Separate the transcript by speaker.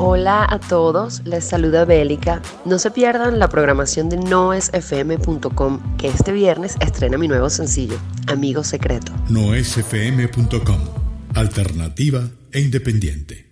Speaker 1: Hola a todos, les saluda Bélica. No se pierdan la programación de noesfm.com que este viernes estrena mi nuevo sencillo, Amigo Secreto.
Speaker 2: Noesfm.com, alternativa e independiente.